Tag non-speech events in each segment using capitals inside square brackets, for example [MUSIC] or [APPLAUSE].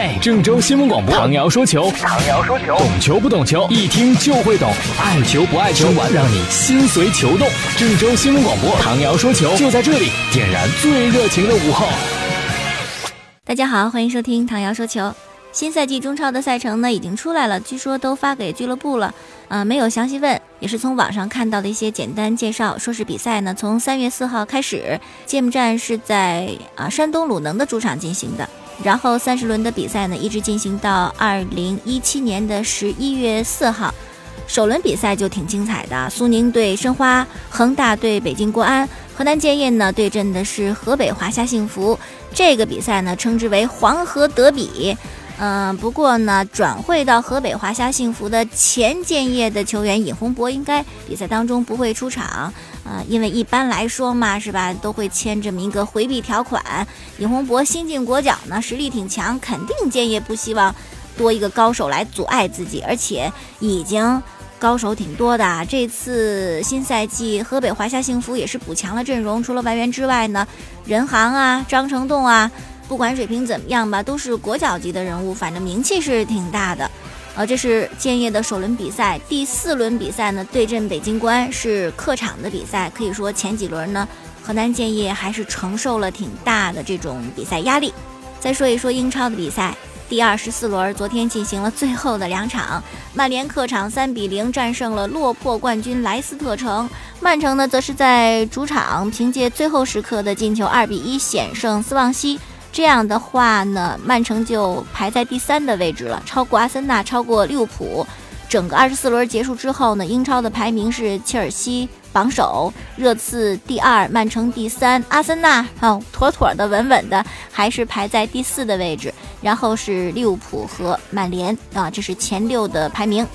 嘿，郑州新闻广播，唐瑶说球，唐瑶说球，懂球不懂球，一听就会懂，爱球不爱球，玩让你心随球动。郑州新闻广播，唐瑶说球就在这里，点燃最热情的午后。大家好，欢迎收听唐瑶说球。新赛季中超的赛程呢已经出来了，据说都发给俱乐部了，啊，没有详细问，也是从网上看到的一些简单介绍，说是比赛呢从三月四号开始，揭幕战是在啊山东鲁能的主场进行的。然后三十轮的比赛呢，一直进行到二零一七年的十一月四号，首轮比赛就挺精彩的，苏宁对申花，恒大对北京国安，河南建业呢对阵的是河北华夏幸福，这个比赛呢称之为黄河德比。嗯，不过呢，转会到河北华夏幸福的前建业的球员尹洪博应该比赛当中不会出场啊，因为一般来说嘛，是吧，都会签这么一个回避条款。尹洪博新晋国脚呢，实力挺强，肯定建业不希望多一个高手来阻碍自己，而且已经高手挺多的。这次新赛季河北华夏幸福也是补强了阵容，除了外援之外呢，任航啊，张成栋啊。不管水平怎么样吧，都是国脚级的人物，反正名气是挺大的。呃，这是建业的首轮比赛，第四轮比赛呢对阵北京国安是客场的比赛，可以说前几轮呢河南建业还是承受了挺大的这种比赛压力。再说一说英超的比赛，第二十四轮昨天进行了最后的两场，曼联客场三比零战胜了落魄冠军莱斯特城，曼城呢则是在主场凭借最后时刻的进球二比一险胜斯旺西。这样的话呢，曼城就排在第三的位置了，超过阿森纳，超过利物浦。整个二十四轮结束之后呢，英超的排名是切尔西榜首，热刺第二，曼城第三，阿森纳哦，妥妥的、稳稳的，还是排在第四的位置。然后是利物浦和曼联啊，这是前六的排名。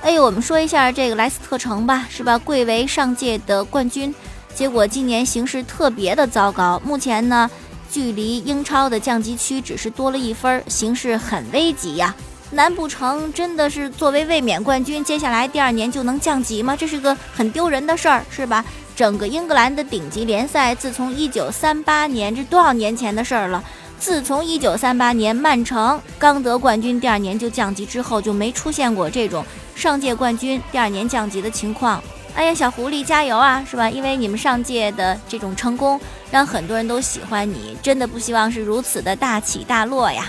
哎呦，我们说一下这个莱斯特城吧，是吧？贵为上届的冠军，结果今年形势特别的糟糕，目前呢。距离英超的降级区只是多了一分，形势很危急呀！难不成真的是作为卫冕冠军，接下来第二年就能降级吗？这是个很丢人的事儿，是吧？整个英格兰的顶级联赛，自从一九三八年，这多少年前的事儿了？自从一九三八年曼城刚得冠军，第二年就降级之后，就没出现过这种上届冠军第二年降级的情况。哎呀，小狐狸加油啊，是吧？因为你们上届的这种成功，让很多人都喜欢你，真的不希望是如此的大起大落呀。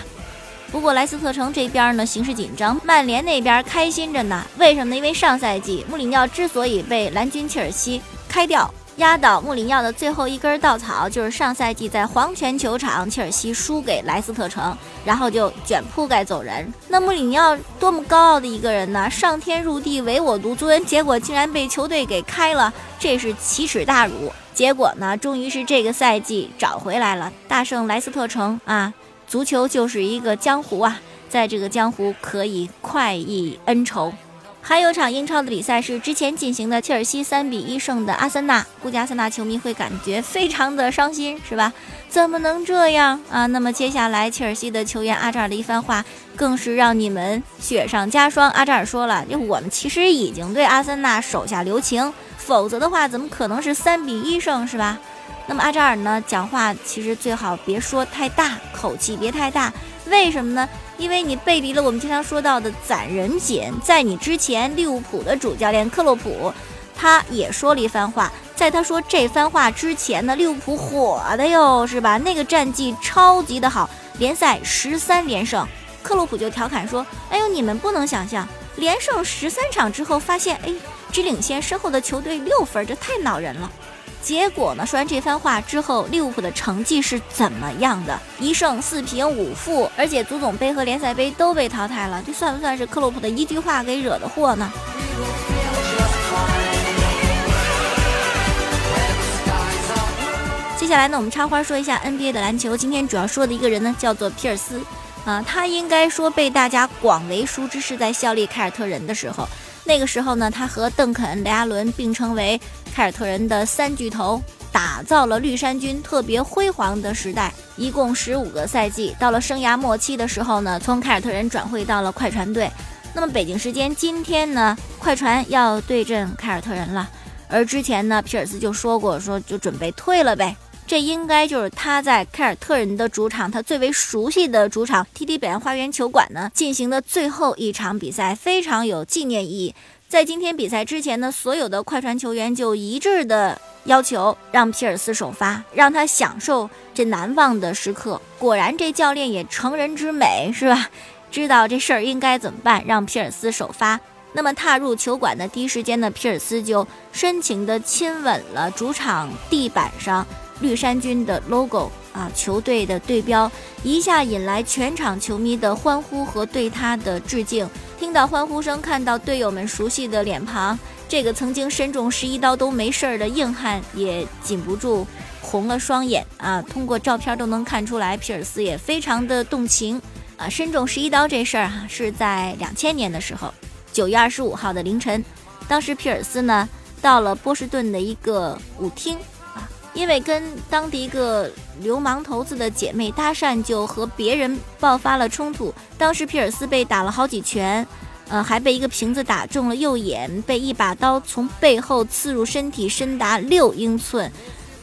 不过莱斯特城这边呢，形势紧张，曼联那边开心着呢。为什么呢？因为上赛季穆里尼奥之所以被蓝军切尔西开掉。压倒穆里尼奥的最后一根稻草，就是上赛季在黄泉球场，切尔西输给莱斯特城，然后就卷铺盖走人。那穆里尼奥多么高傲的一个人呢？上天入地，唯我独尊，结果竟然被球队给开了，这是奇耻大辱。结果呢，终于是这个赛季找回来了，大胜莱斯特城啊！足球就是一个江湖啊，在这个江湖可以快意恩仇。还有场英超的比赛是之前进行的，切尔西三比一胜的阿森纳，估计阿森纳球迷会感觉非常的伤心，是吧？怎么能这样啊？那么接下来切尔西的球员阿扎尔的一番话，更是让你们雪上加霜。阿扎尔说了，就我们其实已经对阿森纳手下留情，否则的话，怎么可能是三比一胜，是吧？那么阿扎尔呢，讲话其实最好别说太大，口气别太大。为什么呢？因为你背离了我们经常说到的攒人品。在你之前，利物浦的主教练克洛普，他也说了一番话。在他说这番话之前呢，利物浦火的哟，是吧？那个战绩超级的好，联赛十三连胜。克洛普就调侃说：“哎呦，你们不能想象，连胜十三场之后，发现哎，只领先身后的球队六分，这太恼人了。”结果呢？说完这番话之后，利物浦的成绩是怎么样的？一胜四平五负，而且足总杯和联赛杯都被淘汰了。这算不算是克洛普的一句话给惹的祸呢？接下来呢，我们插花说一下 NBA 的篮球。今天主要说的一个人呢，叫做皮尔斯。啊，他应该说被大家广为熟知是在效力凯尔特人的时候。那个时候呢，他和邓肯、雷阿伦并称为凯尔特人的三巨头，打造了绿衫军特别辉煌的时代。一共十五个赛季，到了生涯末期的时候呢，从凯尔特人转会到了快船队。那么北京时间今天呢，快船要对阵凯尔特人了。而之前呢，皮尔斯就说过，说就准备退了呗。这应该就是他在凯尔特人的主场，他最为熟悉的主场 TD 北岸花园球馆呢进行的最后一场比赛，非常有纪念意义。在今天比赛之前呢，所有的快船球员就一致的要求让皮尔斯首发，让他享受这难忘的时刻。果然，这教练也成人之美，是吧？知道这事儿应该怎么办，让皮尔斯首发。那么踏入球馆的第一时间呢，皮尔斯就深情地亲吻了主场地板上绿衫军的 logo 啊，球队的队标，一下引来全场球迷的欢呼和对他的致敬。听到欢呼声，看到队友们熟悉的脸庞，这个曾经身中十一刀都没事儿的硬汉也禁不住红了双眼啊！通过照片都能看出来，皮尔斯也非常的动情啊！身中十一刀这事儿哈，是在两千年的时候。九月二十五号的凌晨，当时皮尔斯呢到了波士顿的一个舞厅，因为跟当地一个流氓头子的姐妹搭讪，就和别人爆发了冲突。当时皮尔斯被打了好几拳，呃，还被一个瓶子打中了右眼，被一把刀从背后刺入身体，深达六英寸。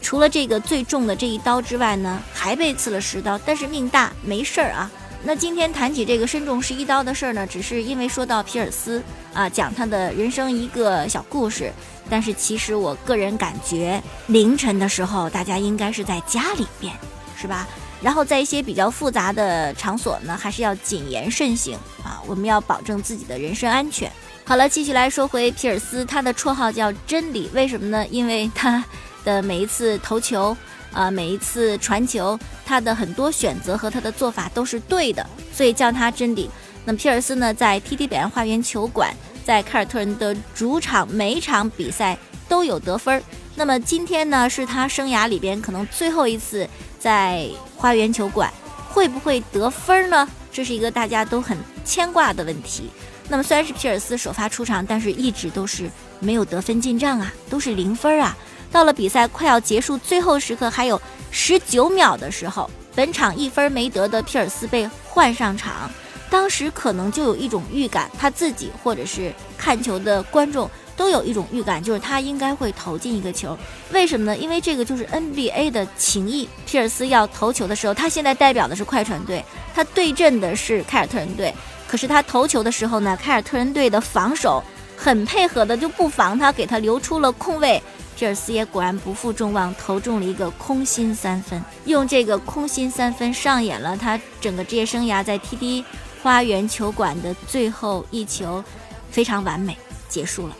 除了这个最重的这一刀之外呢，还被刺了十刀，但是命大，没事儿啊。那今天谈起这个身中十一刀的事儿呢，只是因为说到皮尔斯啊，讲他的人生一个小故事。但是其实我个人感觉，凌晨的时候大家应该是在家里边，是吧？然后在一些比较复杂的场所呢，还是要谨言慎行啊，我们要保证自己的人身安全。好了，继续来说回皮尔斯，他的绰号叫真理，为什么呢？因为他的每一次投球。啊，每一次传球，他的很多选择和他的做法都是对的，所以叫他真理。那皮尔斯呢，在 TD 北岸花园球馆，在凯尔特人的主场，每场比赛都有得分。那么今天呢，是他生涯里边可能最后一次在花园球馆，会不会得分呢？这是一个大家都很牵挂的问题。那么虽然是皮尔斯首发出场，但是一直都是没有得分进账啊，都是零分啊。到了比赛快要结束最后时刻，还有十九秒的时候，本场一分没得的皮尔斯被换上场。当时可能就有一种预感，他自己或者是看球的观众都有一种预感，就是他应该会投进一个球。为什么呢？因为这个就是 NBA 的情谊。皮尔斯要投球的时候，他现在代表的是快船队，他对阵的是凯尔特人队。可是他投球的时候呢，凯尔特人队的防守很配合的，就不防他，给他留出了空位。皮尔斯也果然不负众望，投中了一个空心三分，用这个空心三分上演了他整个职业生涯在 TD 花园球馆的最后一球，非常完美结束了。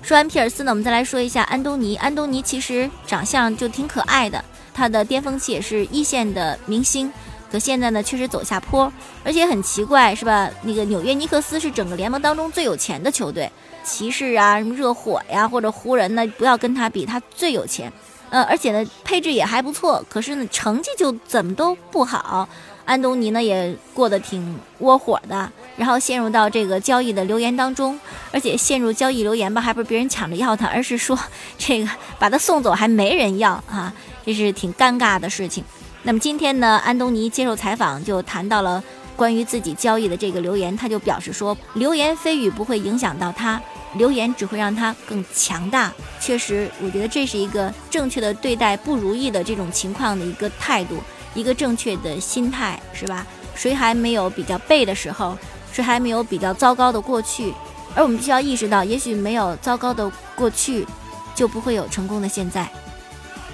说完皮尔斯呢，我们再来说一下安东尼。安东尼其实长相就挺可爱的，他的巅峰期也是一线的明星，可现在呢确实走下坡，而且很奇怪，是吧？那个纽约尼克斯是整个联盟当中最有钱的球队。骑士啊，什么热火呀，或者湖人呢？不要跟他比，他最有钱，呃，而且呢，配置也还不错。可是呢，成绩就怎么都不好。安东尼呢，也过得挺窝火的，然后陷入到这个交易的流言当中，而且陷入交易流言吧，还不是别人抢着要他，而是说这个把他送走还没人要啊，这是挺尴尬的事情。那么今天呢，安东尼接受采访就谈到了关于自己交易的这个流言，他就表示说，流言蜚语不会影响到他。留言只会让他更强大。确实，我觉得这是一个正确的对待不如意的这种情况的一个态度，一个正确的心态，是吧？谁还没有比较背的时候？谁还没有比较糟糕的过去？而我们必须要意识到，也许没有糟糕的过去，就不会有成功的现在。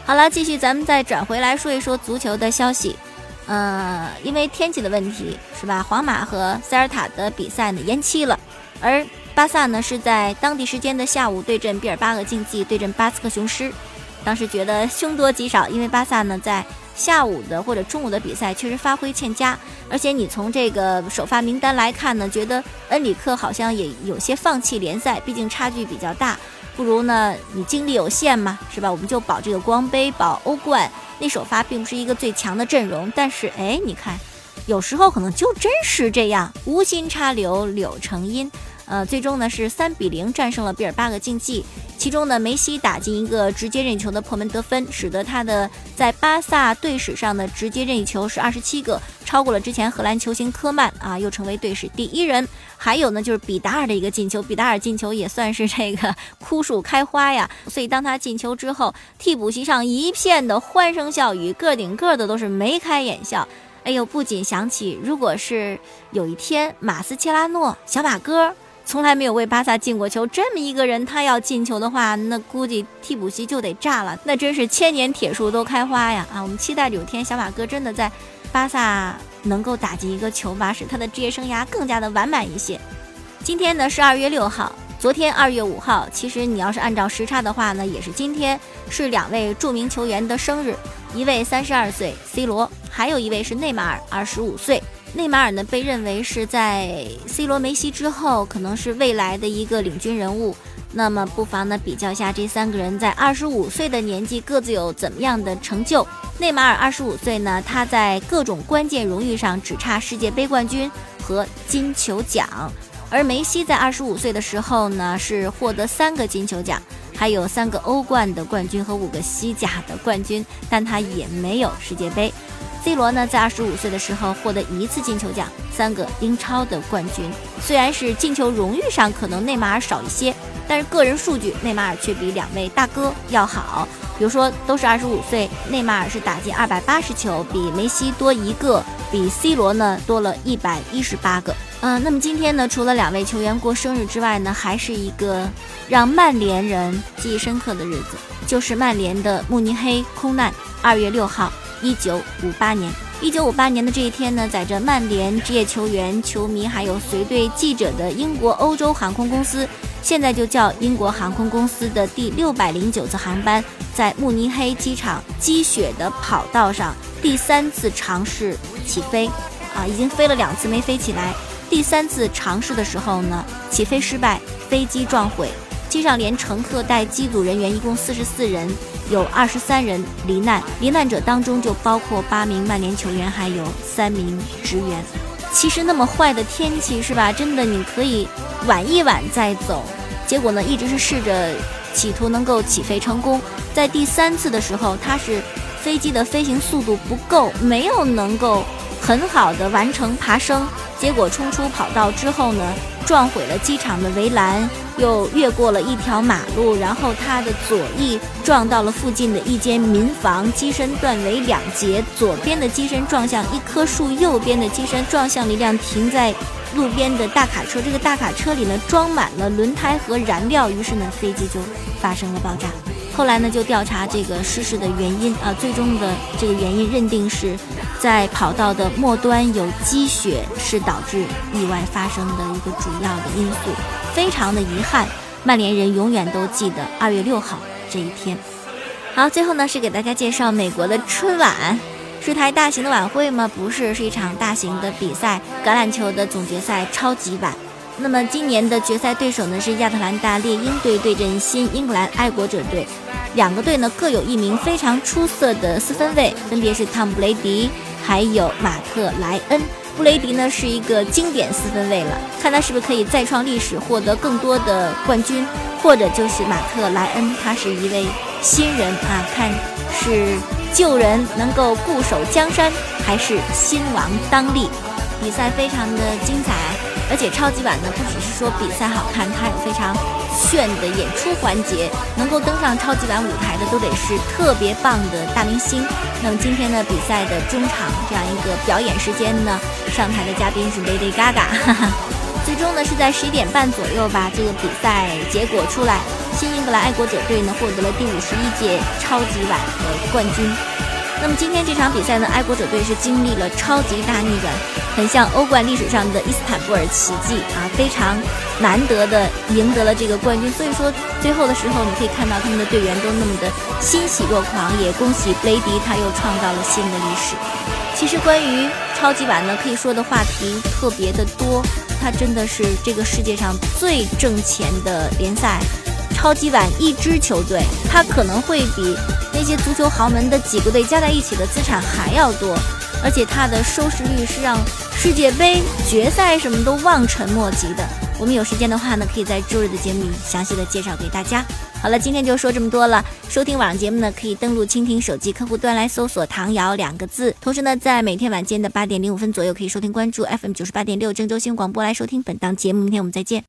好了，继续，咱们再转回来说一说足球的消息。呃，因为天气的问题，是吧？皇马和塞尔塔的比赛呢延期了，而。巴萨呢是在当地时间的下午对阵毕尔巴鄂竞技，对阵巴斯克雄狮。当时觉得凶多吉少，因为巴萨呢在下午的或者中午的比赛确实发挥欠佳，而且你从这个首发名单来看呢，觉得恩里克好像也有些放弃联赛，毕竟差距比较大，不如呢你精力有限嘛，是吧？我们就保这个光杯，保欧冠。那首发并不是一个最强的阵容，但是哎，你看，有时候可能就真是这样，无心插柳柳成荫。呃，最终呢是三比零战胜了比尔巴鄂竞技，其中呢，梅西打进一个直接任意球的破门得分，使得他的在巴萨队史上的直接任意球是二十七个，超过了之前荷兰球星科曼啊，又成为队史第一人。还有呢，就是比达尔的一个进球，比达尔进球也算是这个 [LAUGHS] 枯树开花呀。所以当他进球之后，替补席上一片的欢声笑语，个顶个的都是眉开眼笑。哎呦，不仅想起，如果是有一天马斯切拉诺小马哥。从来没有为巴萨进过球，这么一个人，他要进球的话，那估计替补席就得炸了，那真是千年铁树都开花呀！啊，我们期待有天小马哥真的在巴萨能够打进一个球吧，使他的职业生涯更加的完满一些。今天呢是二月六号，昨天二月五号，其实你要是按照时差的话呢，也是今天是两位著名球员的生日，一位三十二岁 C 罗，还有一位是内马尔，二十五岁。内马尔呢，被认为是在 C 罗、梅西之后，可能是未来的一个领军人物。那么，不妨呢比较一下这三个人在二十五岁的年纪各自有怎么样的成就。内马尔二十五岁呢，他在各种关键荣誉上只差世界杯冠军和金球奖。而梅西在二十五岁的时候呢，是获得三个金球奖，还有三个欧冠的冠军和五个西甲的冠军，但他也没有世界杯。C 罗呢，在二十五岁的时候获得一次进球奖，三个英超的冠军。虽然是进球荣誉上可能内马尔少一些，但是个人数据内马尔却比两位大哥要好。比如说，都是二十五岁，内马尔是打进二百八十球，比梅西多一个，比 C 罗呢多了一百一十八个。嗯，那么今天呢，除了两位球员过生日之外呢，还是一个让曼联人记忆深刻的日子，就是曼联的慕尼黑空难，二月六号。一九五八年，一九五八年的这一天呢，载着曼联职业球员、球迷还有随队记者的英国欧洲航空公司，现在就叫英国航空公司的第六百零九次航班，在慕尼黑机场积雪的跑道上第三次尝试起飞，啊，已经飞了两次没飞起来，第三次尝试的时候呢，起飞失败，飞机撞毁，机上连乘客带机组人员一共四十四人。有二十三人罹难，罹难者当中就包括八名曼联球员，还有三名职员。其实那么坏的天气是吧？真的你可以晚一晚再走。结果呢，一直是试着企图能够起飞成功。在第三次的时候，它是飞机的飞行速度不够，没有能够很好的完成爬升。结果冲出跑道之后呢，撞毁了机场的围栏。又越过了一条马路，然后他的左翼撞到了附近的一间民房，机身断为两截，左边的机身撞向一棵树，右边的机身撞向了一辆停在路边的大卡车。这个大卡车里呢装满了轮胎和燃料，于是呢飞机就发生了爆炸。后来呢，就调查这个失事的原因啊，最终的这个原因认定是在跑道的末端有积雪，是导致意外发生的一个主要的因素。非常的遗憾，曼联人永远都记得二月六号这一天。好，最后呢是给大家介绍美国的春晚，是台大型的晚会吗？不是，是一场大型的比赛——橄榄球的总决赛超级碗。那么今年的决赛对手呢是亚特兰大猎鹰队对阵新英格兰爱国者队，两个队呢各有一名非常出色的四分卫，分别是汤姆布雷迪还有马特莱恩。布雷迪呢是一个经典四分卫了，看他是不是可以再创历史，获得更多的冠军，或者就是马特莱恩，他是一位新人啊，看是旧人能够固守江山，还是新王当立。比赛非常的精彩，而且超级碗呢，不只是说比赛好看，它有非常炫的演出环节。能够登上超级碗舞台的，都得是特别棒的大明星。那么今天呢，比赛的中场这样一个表演时间呢，上台的嘉宾是 Lady Gaga。哈 [LAUGHS] 哈最终呢，是在十一点半左右吧，这个比赛结果出来，新英格兰爱国者队呢获得了第五十一届超级碗的冠军。那么今天这场比赛呢，爱国者队是经历了超级大逆转，很像欧冠历史上的伊斯坦布尔奇迹啊，非常难得的赢得了这个冠军。所以说最后的时候，你可以看到他们的队员都那么的欣喜若狂，也恭喜雷迪他又创造了新的历史。其实关于超级碗呢，可以说的话题特别的多，它真的是这个世界上最挣钱的联赛。超级碗一支球队，它可能会比那些足球豪门的几个队加在一起的资产还要多，而且它的收视率是让世界杯决赛什么都望尘莫及的。我们有时间的话呢，可以在周日的节目里详细的介绍给大家。好了，今天就说这么多了。收听晚上节目呢，可以登录蜻蜓手机客户端来搜索“唐瑶”两个字。同时呢，在每天晚间的八点零五分左右，可以收听关注 FM 九十八点六郑州新闻广播来收听本档节目。明天我们再见。